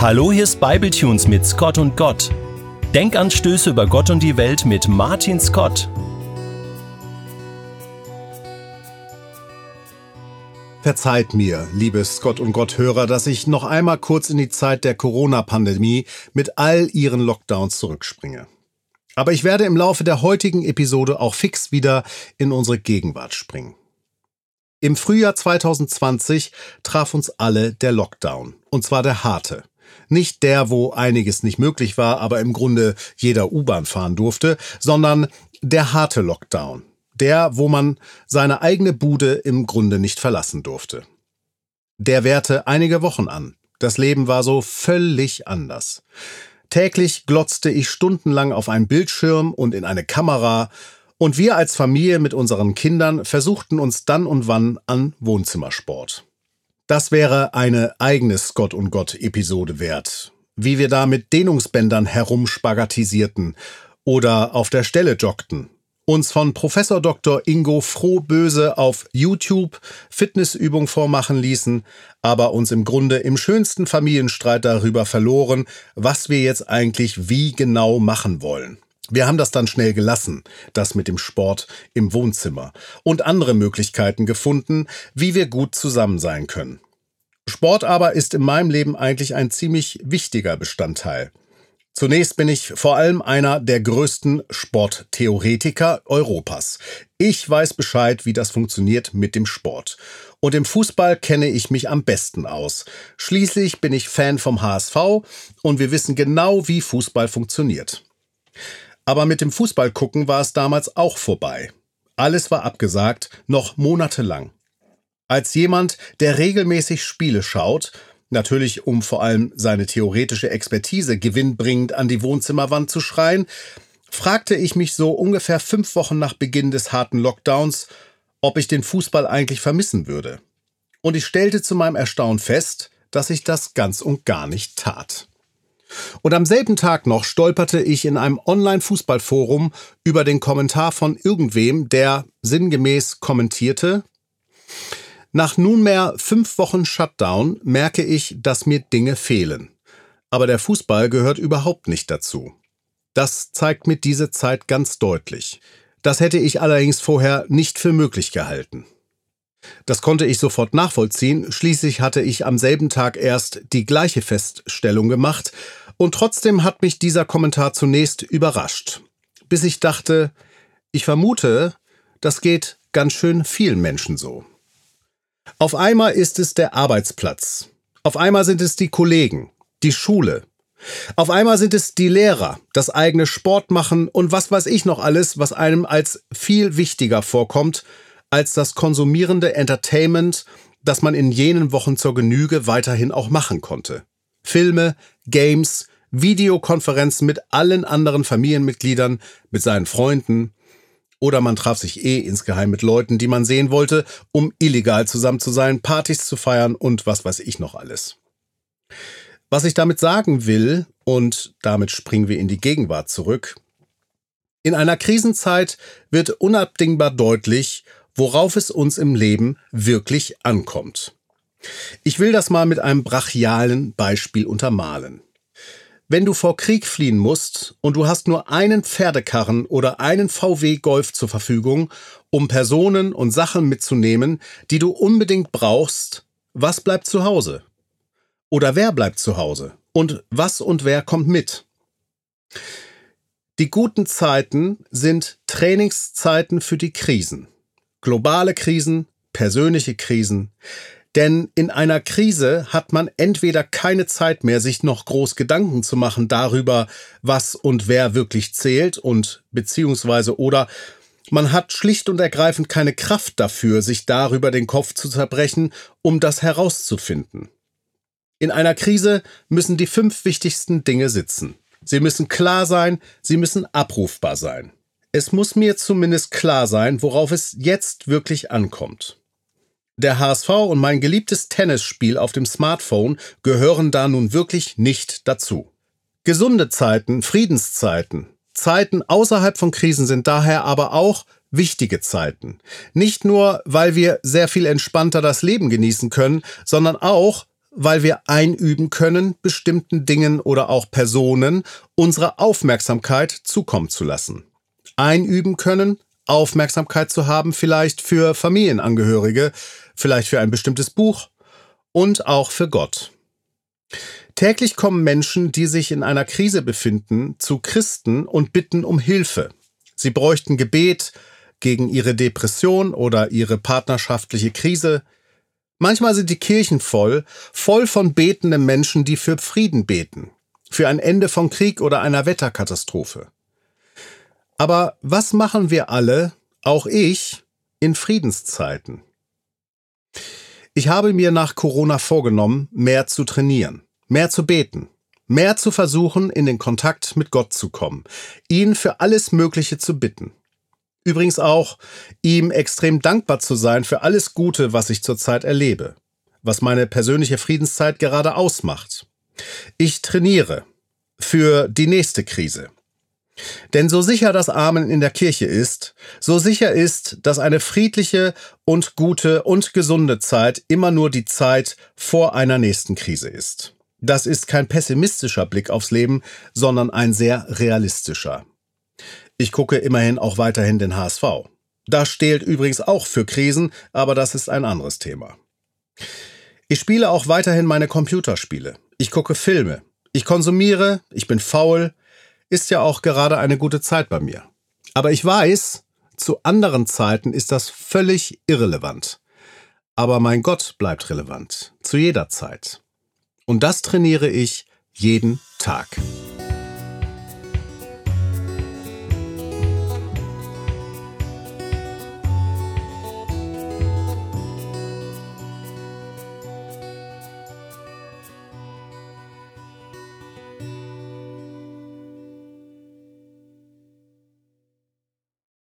Hallo, hier ist Bibletunes mit Scott und Gott. Denkanstöße über Gott und die Welt mit Martin Scott. Verzeiht mir, liebe Scott und Gott-Hörer, dass ich noch einmal kurz in die Zeit der Corona-Pandemie mit all ihren Lockdowns zurückspringe. Aber ich werde im Laufe der heutigen Episode auch fix wieder in unsere Gegenwart springen. Im Frühjahr 2020 traf uns alle der Lockdown, und zwar der harte. Nicht der, wo einiges nicht möglich war, aber im Grunde jeder U-Bahn fahren durfte, sondern der harte Lockdown. Der, wo man seine eigene Bude im Grunde nicht verlassen durfte. Der währte einige Wochen an. Das Leben war so völlig anders. Täglich glotzte ich stundenlang auf einen Bildschirm und in eine Kamera, und wir als Familie mit unseren Kindern versuchten uns dann und wann an Wohnzimmersport. Das wäre eine eigene Scott und Gott Episode wert. Wie wir da mit Dehnungsbändern herumspagatisierten oder auf der Stelle joggten. Uns von Professor Dr. Ingo Frohböse auf YouTube Fitnessübung vormachen ließen, aber uns im Grunde im schönsten Familienstreit darüber verloren, was wir jetzt eigentlich wie genau machen wollen. Wir haben das dann schnell gelassen, das mit dem Sport im Wohnzimmer, und andere Möglichkeiten gefunden, wie wir gut zusammen sein können. Sport aber ist in meinem Leben eigentlich ein ziemlich wichtiger Bestandteil. Zunächst bin ich vor allem einer der größten Sporttheoretiker Europas. Ich weiß Bescheid, wie das funktioniert mit dem Sport. Und im Fußball kenne ich mich am besten aus. Schließlich bin ich Fan vom HSV und wir wissen genau, wie Fußball funktioniert. Aber mit dem Fußballgucken war es damals auch vorbei. Alles war abgesagt, noch monatelang. Als jemand, der regelmäßig Spiele schaut, natürlich um vor allem seine theoretische Expertise gewinnbringend an die Wohnzimmerwand zu schreien, fragte ich mich so ungefähr fünf Wochen nach Beginn des harten Lockdowns, ob ich den Fußball eigentlich vermissen würde. Und ich stellte zu meinem Erstaunen fest, dass ich das ganz und gar nicht tat. Und am selben Tag noch stolperte ich in einem Online-Fußballforum über den Kommentar von irgendwem, der sinngemäß kommentierte, nach nunmehr fünf Wochen Shutdown merke ich, dass mir Dinge fehlen. Aber der Fußball gehört überhaupt nicht dazu. Das zeigt mir diese Zeit ganz deutlich. Das hätte ich allerdings vorher nicht für möglich gehalten. Das konnte ich sofort nachvollziehen, schließlich hatte ich am selben Tag erst die gleiche Feststellung gemacht, und trotzdem hat mich dieser Kommentar zunächst überrascht, bis ich dachte, ich vermute, das geht ganz schön vielen Menschen so. Auf einmal ist es der Arbeitsplatz, auf einmal sind es die Kollegen, die Schule, auf einmal sind es die Lehrer, das eigene Sport machen und was weiß ich noch alles, was einem als viel wichtiger vorkommt als das konsumierende Entertainment, das man in jenen Wochen zur Genüge weiterhin auch machen konnte. Filme, Games, Videokonferenzen mit allen anderen Familienmitgliedern, mit seinen Freunden, oder man traf sich eh insgeheim mit Leuten, die man sehen wollte, um illegal zusammen zu sein, Partys zu feiern und was weiß ich noch alles. Was ich damit sagen will, und damit springen wir in die Gegenwart zurück, in einer Krisenzeit wird unabdingbar deutlich, worauf es uns im Leben wirklich ankommt. Ich will das mal mit einem brachialen Beispiel untermalen. Wenn du vor Krieg fliehen musst und du hast nur einen Pferdekarren oder einen VW Golf zur Verfügung, um Personen und Sachen mitzunehmen, die du unbedingt brauchst, was bleibt zu Hause? Oder wer bleibt zu Hause? Und was und wer kommt mit? Die guten Zeiten sind Trainingszeiten für die Krisen globale Krisen, persönliche Krisen. Denn in einer Krise hat man entweder keine Zeit mehr, sich noch groß Gedanken zu machen darüber, was und wer wirklich zählt und beziehungsweise oder man hat schlicht und ergreifend keine Kraft dafür, sich darüber den Kopf zu zerbrechen, um das herauszufinden. In einer Krise müssen die fünf wichtigsten Dinge sitzen. Sie müssen klar sein, sie müssen abrufbar sein. Es muss mir zumindest klar sein, worauf es jetzt wirklich ankommt. Der HSV und mein geliebtes Tennisspiel auf dem Smartphone gehören da nun wirklich nicht dazu. Gesunde Zeiten, Friedenszeiten, Zeiten außerhalb von Krisen sind daher aber auch wichtige Zeiten. Nicht nur, weil wir sehr viel entspannter das Leben genießen können, sondern auch, weil wir einüben können, bestimmten Dingen oder auch Personen unsere Aufmerksamkeit zukommen zu lassen. Einüben können, Aufmerksamkeit zu haben, vielleicht für Familienangehörige, vielleicht für ein bestimmtes Buch und auch für Gott. Täglich kommen Menschen, die sich in einer Krise befinden, zu Christen und bitten um Hilfe. Sie bräuchten Gebet gegen ihre Depression oder ihre partnerschaftliche Krise. Manchmal sind die Kirchen voll, voll von betenden Menschen, die für Frieden beten, für ein Ende von Krieg oder einer Wetterkatastrophe. Aber was machen wir alle, auch ich, in Friedenszeiten? Ich habe mir nach Corona vorgenommen, mehr zu trainieren, mehr zu beten, mehr zu versuchen, in den Kontakt mit Gott zu kommen, ihn für alles Mögliche zu bitten. Übrigens auch, ihm extrem dankbar zu sein für alles Gute, was ich zurzeit erlebe, was meine persönliche Friedenszeit gerade ausmacht. Ich trainiere für die nächste Krise. Denn so sicher das Amen in der Kirche ist, so sicher ist, dass eine friedliche und gute und gesunde Zeit immer nur die Zeit vor einer nächsten Krise ist. Das ist kein pessimistischer Blick aufs Leben, sondern ein sehr realistischer. Ich gucke immerhin auch weiterhin den HSV. Das stehlt übrigens auch für Krisen, aber das ist ein anderes Thema. Ich spiele auch weiterhin meine Computerspiele. Ich gucke Filme. Ich konsumiere, ich bin faul, ist ja auch gerade eine gute Zeit bei mir. Aber ich weiß, zu anderen Zeiten ist das völlig irrelevant. Aber mein Gott bleibt relevant, zu jeder Zeit. Und das trainiere ich jeden Tag.